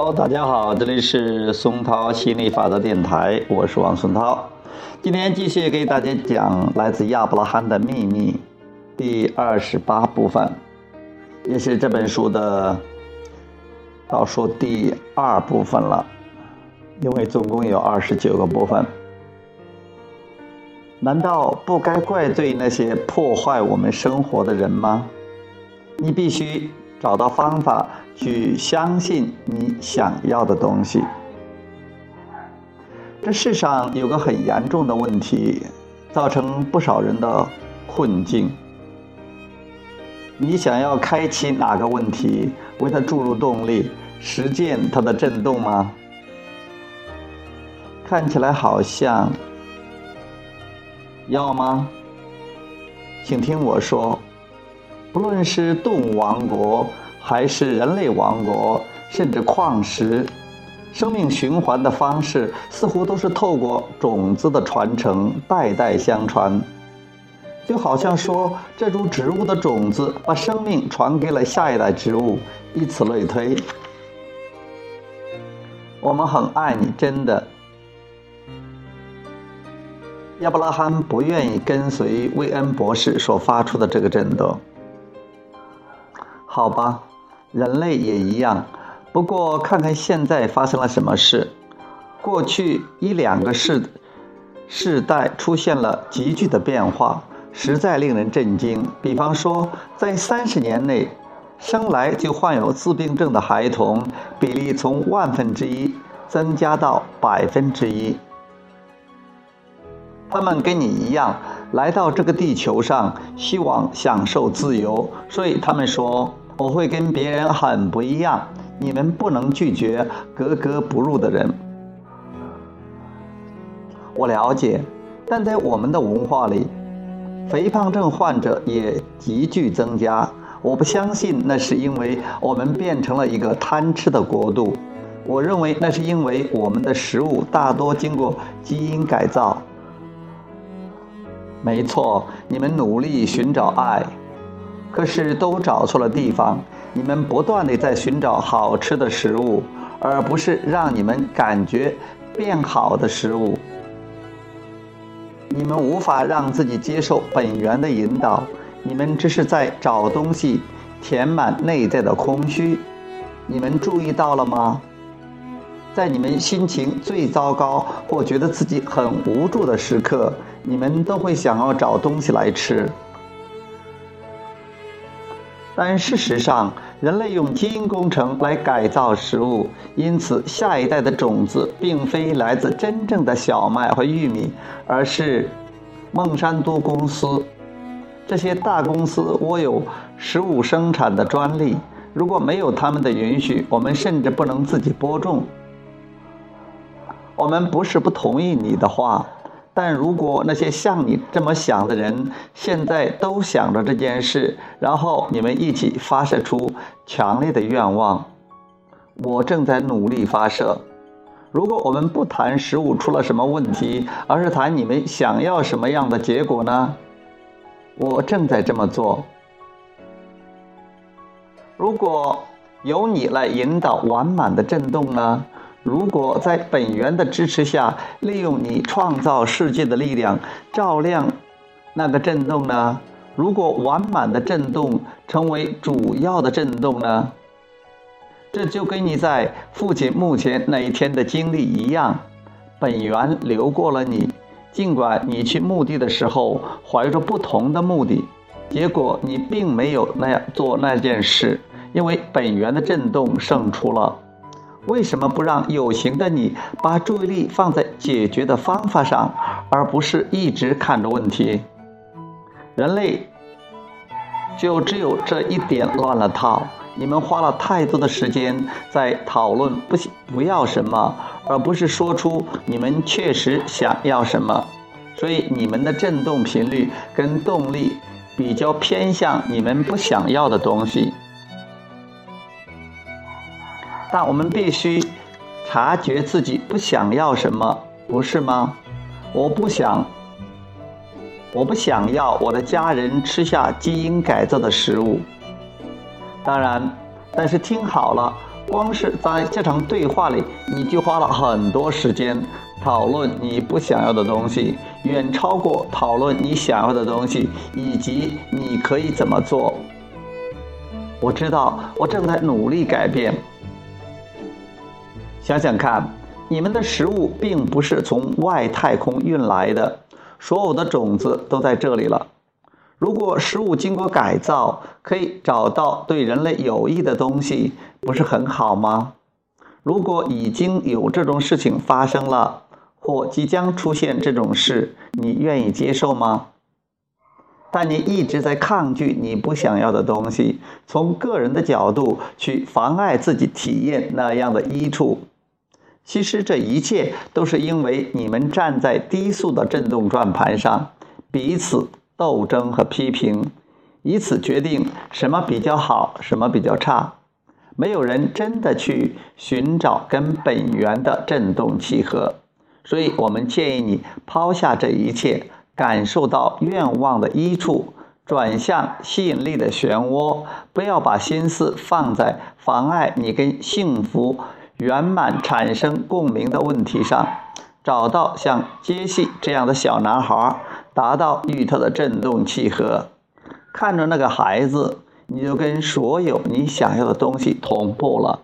好大家好，这里是松涛心理法则电台，我是王松涛。今天继续给大家讲来自亚伯拉罕的秘密第二十八部分，也是这本书的倒数第二部分了，因为总共有二十九个部分。难道不该怪罪那些破坏我们生活的人吗？你必须找到方法去相信你想要的东西。这世上有个很严重的问题，造成不少人的困境。你想要开启哪个问题，为它注入动力，实践它的震动吗？看起来好像。要吗？请听我说，不论是动物王国，还是人类王国，甚至矿石，生命循环的方式似乎都是透过种子的传承，代代相传。就好像说，这株植物的种子把生命传给了下一代植物，以此类推。我们很爱你，真的。亚伯拉罕不愿意跟随威恩博士所发出的这个震动。好吧，人类也一样。不过看看现在发生了什么事。过去一两个世世代出现了急剧的变化，实在令人震惊。比方说，在三十年内，生来就患有自闭症的孩童比例从万分之一增加到百分之一。他们跟你一样来到这个地球上，希望享受自由，所以他们说我会跟别人很不一样。你们不能拒绝格格不入的人。我了解，但在我们的文化里，肥胖症患者也急剧增加。我不相信那是因为我们变成了一个贪吃的国度。我认为那是因为我们的食物大多经过基因改造。没错，你们努力寻找爱，可是都找错了地方。你们不断地在寻找好吃的食物，而不是让你们感觉变好的食物。你们无法让自己接受本源的引导，你们只是在找东西填满内在的空虚。你们注意到了吗？在你们心情最糟糕或觉得自己很无助的时刻。你们都会想要找东西来吃，但事实上，人类用基因工程来改造食物，因此下一代的种子并非来自真正的小麦和玉米，而是孟山都公司。这些大公司握有食物生产的专利，如果没有他们的允许，我们甚至不能自己播种。我们不是不同意你的话。但如果那些像你这么想的人现在都想着这件事，然后你们一起发射出强烈的愿望，我正在努力发射。如果我们不谈食物出了什么问题，而是谈你们想要什么样的结果呢？我正在这么做。如果由你来引导完满的震动呢？如果在本源的支持下，利用你创造世界的力量照亮那个震动呢？如果完满的震动成为主要的震动呢？这就跟你在父亲墓前那一天的经历一样，本源流过了你，尽管你去墓地的时候怀着不同的目的，结果你并没有那样做那件事，因为本源的震动胜出了。为什么不让有形的你把注意力放在解决的方法上，而不是一直看着问题？人类就只有这一点乱了套。你们花了太多的时间在讨论不不要什么，而不是说出你们确实想要什么。所以你们的振动频率跟动力比较偏向你们不想要的东西。但我们必须察觉自己不想要什么，不是吗？我不想，我不想要我的家人吃下基因改造的食物。当然，但是听好了，光是在这场对话里，你就花了很多时间讨论你不想要的东西，远超过讨论你想要的东西以及你可以怎么做。我知道，我正在努力改变。想想看，你们的食物并不是从外太空运来的，所有的种子都在这里了。如果食物经过改造，可以找到对人类有益的东西，不是很好吗？如果已经有这种事情发生了，或即将出现这种事，你愿意接受吗？但你一直在抗拒你不想要的东西，从个人的角度去妨碍自己体验那样的益处。其实这一切都是因为你们站在低速的振动转盘上，彼此。斗争和批评，以此决定什么比较好，什么比较差。没有人真的去寻找跟本源的振动契合，所以我们建议你抛下这一切，感受到愿望的一处，转向吸引力的漩涡，不要把心思放在妨碍你跟幸福圆满产生共鸣的问题上。找到像杰西这样的小男孩，达到与他的振动契合。看着那个孩子，你就跟所有你想要的东西同步了。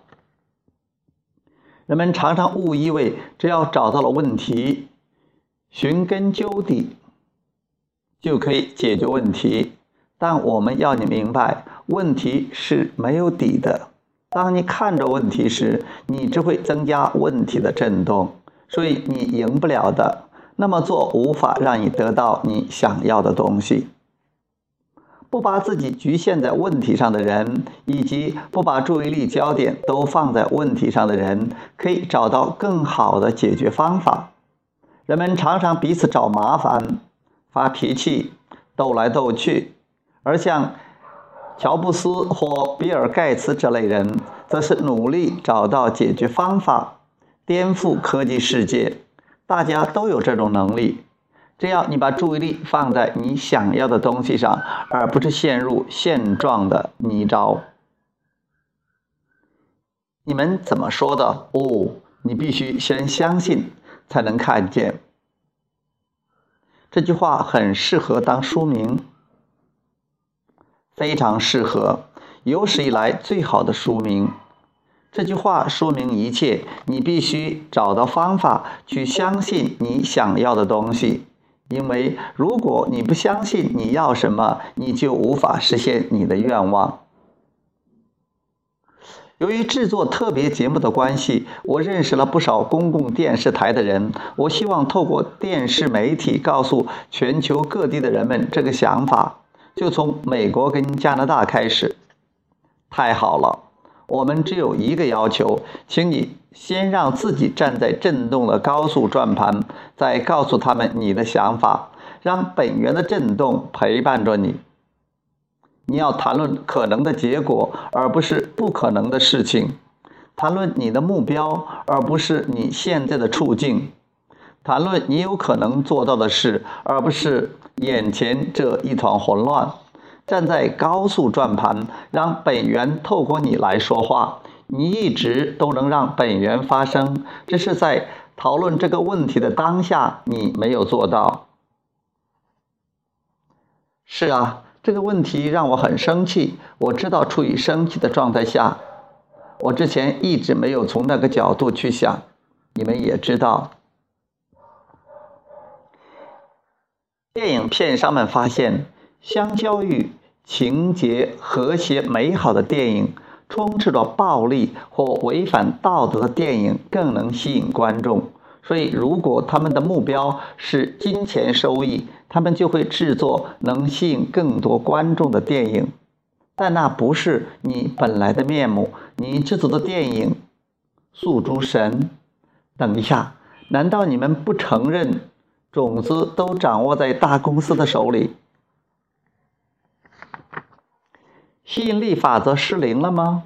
人们常常误以为只要找到了问题，寻根究底，就可以解决问题。但我们要你明白，问题是没有底的。当你看着问题时，你只会增加问题的震动。所以你赢不了的，那么做无法让你得到你想要的东西。不把自己局限在问题上的人，以及不把注意力焦点都放在问题上的人，可以找到更好的解决方法。人们常常彼此找麻烦、发脾气、斗来斗去，而像乔布斯或比尔盖茨这类人，则是努力找到解决方法。颠覆科技世界，大家都有这种能力。只要你把注意力放在你想要的东西上，而不是陷入现状的泥沼。你们怎么说的？哦，你必须先相信，才能看见。这句话很适合当书名，非常适合，有史以来最好的书名。这句话说明一切，你必须找到方法去相信你想要的东西，因为如果你不相信你要什么，你就无法实现你的愿望。由于制作特别节目的关系，我认识了不少公共电视台的人。我希望透过电视媒体告诉全球各地的人们这个想法，就从美国跟加拿大开始。太好了。我们只有一个要求，请你先让自己站在震动的高速转盘，再告诉他们你的想法，让本源的震动陪伴着你。你要谈论可能的结果，而不是不可能的事情；谈论你的目标，而不是你现在的处境；谈论你有可能做到的事，而不是眼前这一团混乱。站在高速转盘，让本源透过你来说话。你一直都能让本源发生，只是在讨论这个问题的当下，你没有做到。是啊，这个问题让我很生气。我知道，处于生气的状态下，我之前一直没有从那个角度去想。你们也知道，电影片商们发现。相较于情节和谐美好的电影，充斥着暴力或违反道德的电影更能吸引观众。所以，如果他们的目标是金钱收益，他们就会制作能吸引更多观众的电影。但那不是你本来的面目。你制作的电影诉诸神。等一下，难道你们不承认种子都掌握在大公司的手里？吸引力法则失灵了吗？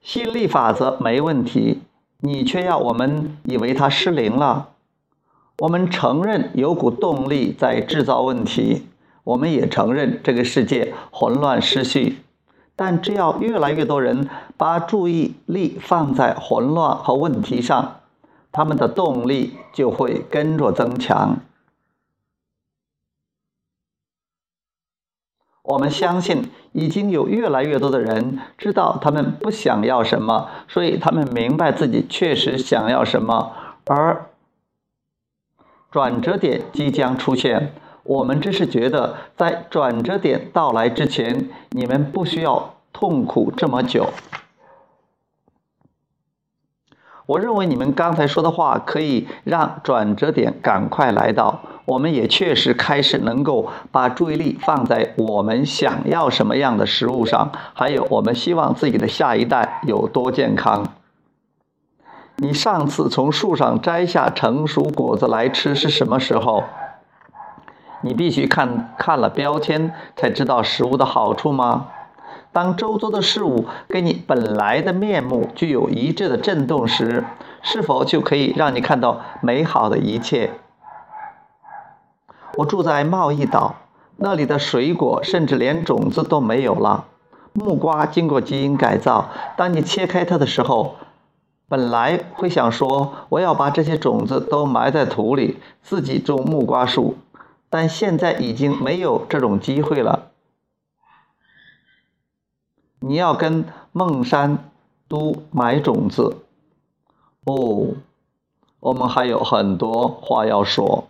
吸引力法则没问题，你却要我们以为它失灵了。我们承认有股动力在制造问题，我们也承认这个世界混乱失序。但只要越来越多人把注意力放在混乱和问题上，他们的动力就会跟着增强。我们相信，已经有越来越多的人知道他们不想要什么，所以他们明白自己确实想要什么，而转折点即将出现。我们只是觉得，在转折点到来之前，你们不需要痛苦这么久。我认为你们刚才说的话可以让转折点赶快来到。我们也确实开始能够把注意力放在我们想要什么样的食物上，还有我们希望自己的下一代有多健康。你上次从树上摘下成熟果子来吃是什么时候？你必须看看了标签才知道食物的好处吗？当周遭的事物跟你本来的面目具有一致的震动时，是否就可以让你看到美好的一切？我住在贸易岛，那里的水果甚至连种子都没有了。木瓜经过基因改造，当你切开它的时候，本来会想说我要把这些种子都埋在土里，自己种木瓜树，但现在已经没有这种机会了。你要跟孟山都买种子哦，我们还有很多话要说。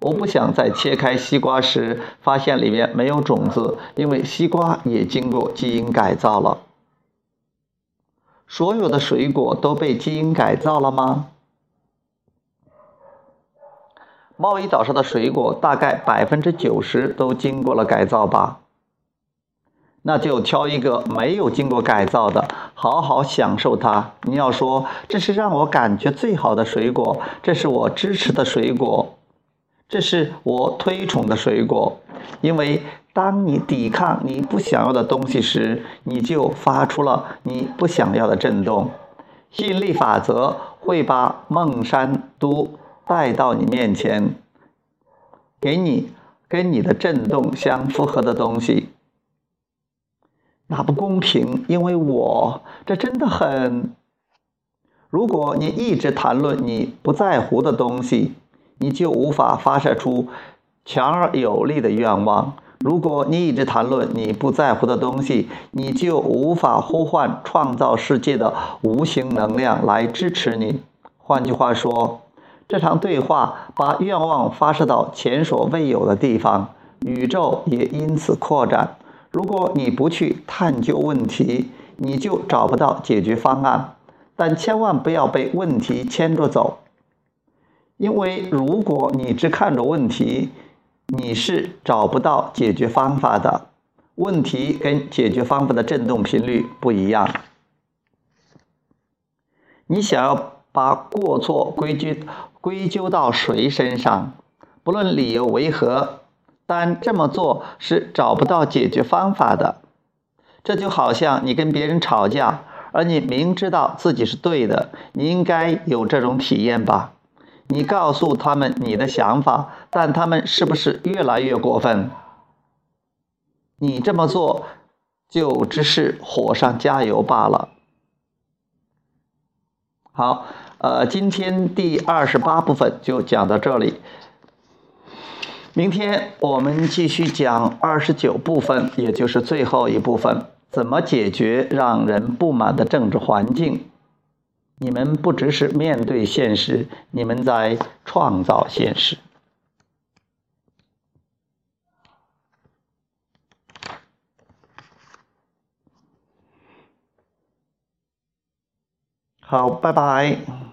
我不想在切开西瓜时发现里面没有种子，因为西瓜也经过基因改造了。所有的水果都被基因改造了吗？贸易岛上的水果大概百分之九十都经过了改造吧。那就挑一个没有经过改造的，好好享受它。你要说这是让我感觉最好的水果，这是我支持的水果，这是我推崇的水果。因为当你抵抗你不想要的东西时，你就发出了你不想要的震动。吸引力法则会把孟山都带到你面前，给你跟你的震动相符合的东西。那不公平，因为我这真的很。如果你一直谈论你不在乎的东西，你就无法发射出强而有力的愿望；如果你一直谈论你不在乎的东西，你就无法呼唤创造世界的无形能量来支持你。换句话说，这场对话把愿望发射到前所未有的地方，宇宙也因此扩展。如果你不去探究问题，你就找不到解决方案。但千万不要被问题牵着走，因为如果你只看着问题，你是找不到解决方法的。问题跟解决方法的振动频率不一样。你想要把过错归咎归咎到谁身上，不论理由为何。但这么做是找不到解决方法的，这就好像你跟别人吵架，而你明知道自己是对的，你应该有这种体验吧？你告诉他们你的想法，但他们是不是越来越过分？你这么做就只是火上加油罢了。好，呃，今天第二十八部分就讲到这里。明天我们继续讲二十九部分，也就是最后一部分，怎么解决让人不满的政治环境？你们不只是面对现实，你们在创造现实。好，拜拜。